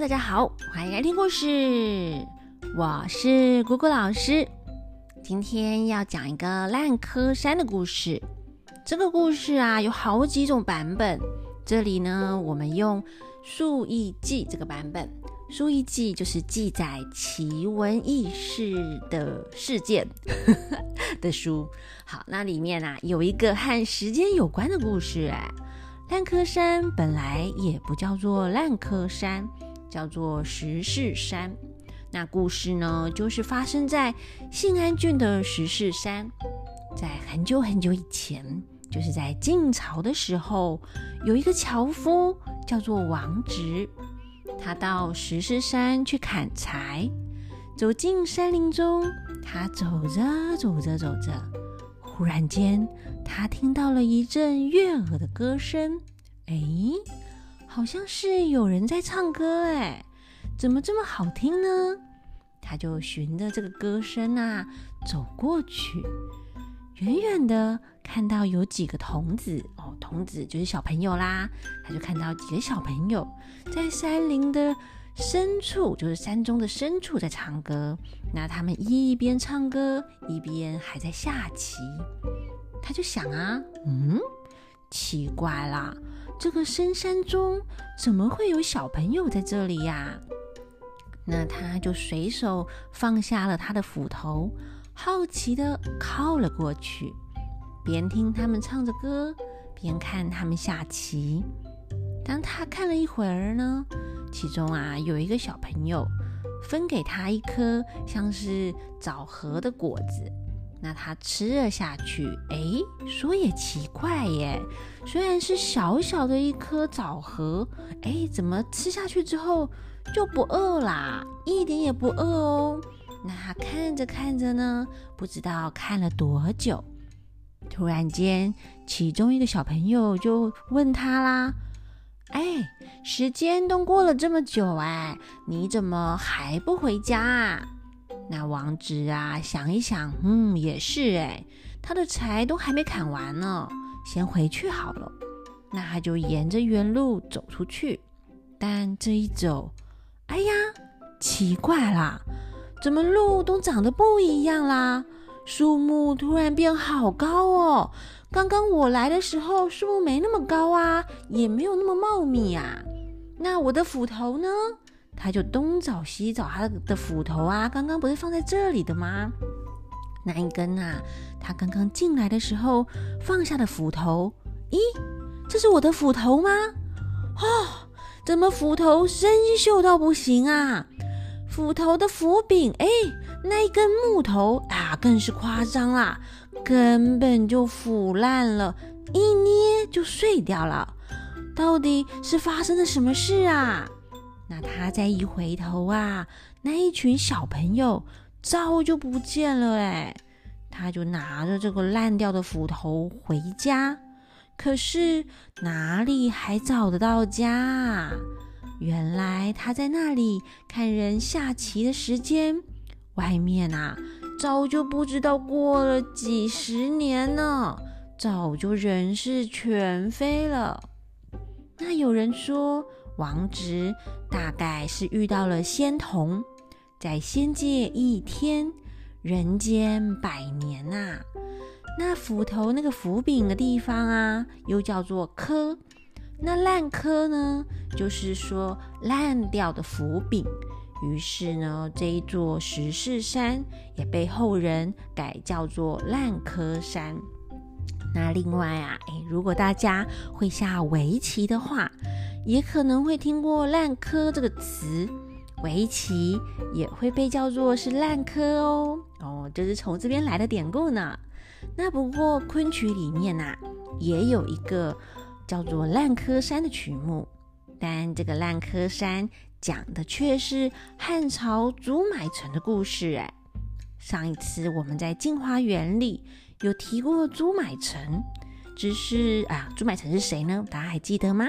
大家好，欢迎来听故事。我是姑姑老师，今天要讲一个烂柯山的故事。这个故事啊，有好几种版本。这里呢，我们用《述异记》这个版本，《述异记》就是记载奇闻异事的事件 的书。好，那里面啊，有一个和时间有关的故事。哎，烂柯山本来也不叫做烂柯山。叫做石室山。那故事呢，就是发生在信安郡的石室山。在很久很久以前，就是在晋朝的时候，有一个樵夫叫做王直，他到石室山去砍柴。走进山林中，他走着走着走着，忽然间，他听到了一阵悦耳的歌声。哎！好像是有人在唱歌哎，怎么这么好听呢？他就循着这个歌声啊走过去，远远的看到有几个童子哦，童子就是小朋友啦。他就看到几个小朋友在山林的深处，就是山中的深处在唱歌。那他们一边唱歌，一边还在下棋。他就想啊，嗯，奇怪啦。这个深山中怎么会有小朋友在这里呀？那他就随手放下了他的斧头，好奇的靠了过去，边听他们唱着歌，边看他们下棋。当他看了一会儿呢，其中啊有一个小朋友分给他一颗像是枣核的果子。那他吃了下去，哎，说也奇怪耶，虽然是小小的一颗枣核，哎，怎么吃下去之后就不饿啦？一点也不饿哦。那他看着看着呢，不知道看了多久，突然间，其中一个小朋友就问他啦：“哎，时间都过了这么久，哎，你怎么还不回家啊？”那王直啊，想一想，嗯，也是哎，他的柴都还没砍完呢，先回去好了。那他就沿着原路走出去，但这一走，哎呀，奇怪啦，怎么路都长得不一样啦？树木突然变好高哦，刚刚我来的时候树木没那么高啊，也没有那么茂密啊。那我的斧头呢？他就东找西找他的斧头啊，刚刚不是放在这里的吗？那一根啊，他刚刚进来的时候放下的斧头，咦，这是我的斧头吗？哦，怎么斧头生锈到不行啊？斧头的斧柄，哎，那一根木头啊，更是夸张啦，根本就腐烂了，一捏就碎掉了。到底是发生了什么事啊？那他再一回头啊，那一群小朋友早就不见了哎！他就拿着这个烂掉的斧头回家，可是哪里还找得到家啊？原来他在那里看人下棋的时间，外面啊早就不知道过了几十年呢，早就人事全非了。那有人说。王直大概是遇到了仙童，在仙界一天，人间百年呐。那斧头那个斧柄的地方啊，又叫做柯。那烂柯呢，就是说烂掉的斧柄。于是呢，这一座石室山也被后人改叫做烂柯山。那另外啊，诶，如果大家会下围棋的话，也可能会听过“烂柯”这个词，围棋也会被叫做是烂柯哦。哦，这是从这边来的典故呢。那不过昆曲里面呐，也有一个叫做《烂柯山》的曲目，但这个烂柯山讲的却是汉朝朱买臣的故事。哎，上一次我们在镜花园里有提过朱买臣，只是啊，朱买臣是谁呢？大家还记得吗？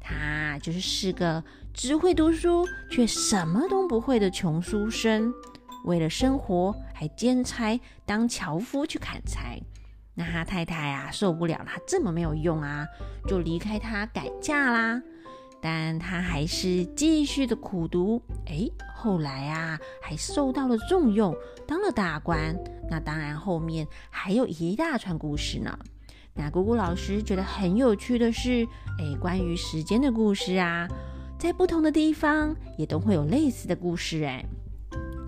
他就是是个只会读书却什么都不会的穷书生，为了生活还兼差当樵夫去砍柴。那他太太啊受不了他这么没有用啊，就离开他改嫁啦。但他还是继续的苦读。哎，后来啊，还受到了重用，当了大官。那当然，后面还有一大串故事呢。那姑姑老师觉得很有趣的是，哎，关于时间的故事啊，在不同的地方也都会有类似的故事。哎，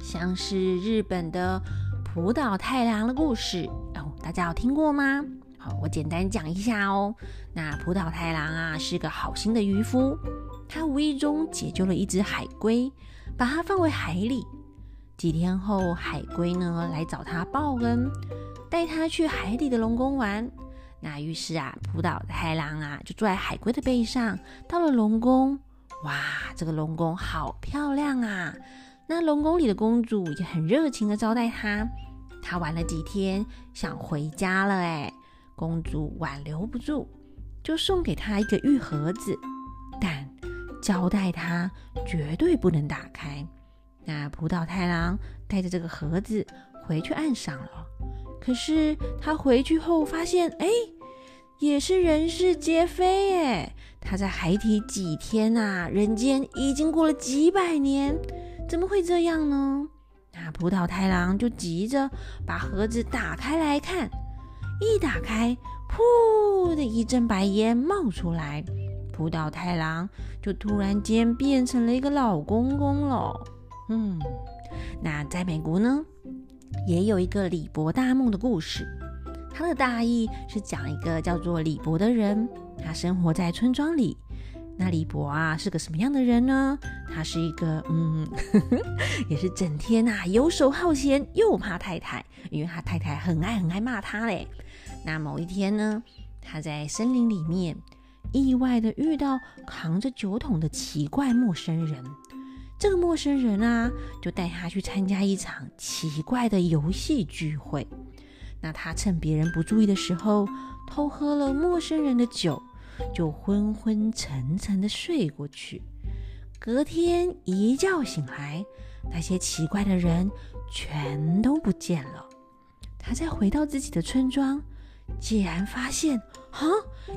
像是日本的浦岛太郎的故事哦，大家有听过吗？我简单讲一下哦。那葡萄太郎啊，是个好心的渔夫，他无意中解救了一只海龟，把它放回海里。几天后，海龟呢来找他报恩，带他去海底的龙宫玩。那于是啊，葡萄太郎啊就坐在海龟的背上，到了龙宫。哇，这个龙宫好漂亮啊！那龙宫里的公主也很热情的招待他。他玩了几天，想回家了哎。公主挽留不住，就送给他一个玉盒子，但交代他绝对不能打开。那葡萄太郎带着这个盒子回去岸上了。可是他回去后发现，哎，也是人事皆非哎。他在海底几天啊，人间已经过了几百年，怎么会这样呢？那葡萄太郎就急着把盒子打开来看。一打开，噗的一阵白烟冒出来，浦岛太郎就突然间变成了一个老公公了。嗯，那在美国呢，也有一个李伯大梦的故事。他的大意是讲一个叫做李伯的人，他生活在村庄里。那李伯啊是个什么样的人呢？他是一个嗯，也是整天呐游手好闲，又怕太太，因为他太太很爱很爱骂他嘞。那某一天呢，他在森林里面意外的遇到扛着酒桶的奇怪陌生人。这个陌生人啊，就带他去参加一场奇怪的游戏聚会。那他趁别人不注意的时候，偷喝了陌生人的酒，就昏昏沉沉的睡过去。隔天一觉醒来，那些奇怪的人全都不见了。他再回到自己的村庄。竟然发现，哈，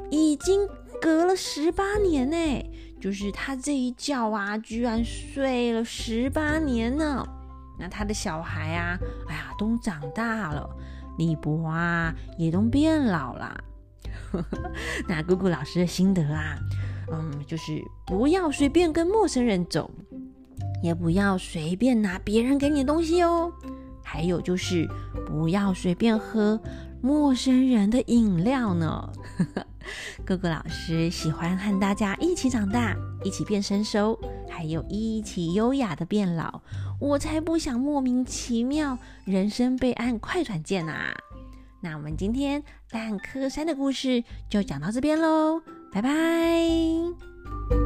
已经隔了十八年呢！就是他这一觉啊，居然睡了十八年呢。那他的小孩啊，哎呀，都长大了，李博啊，也都变老了。那姑姑老师的心得啊，嗯，就是不要随便跟陌生人走，也不要随便拿别人给你的东西哦。还有就是不要随便喝。陌生人的饮料呢？哥哥老师喜欢和大家一起长大，一起变成熟，还有一起优雅的变老。我才不想莫名其妙人生被按快转键啊！那我们今天烂柯山的故事就讲到这边喽，拜拜。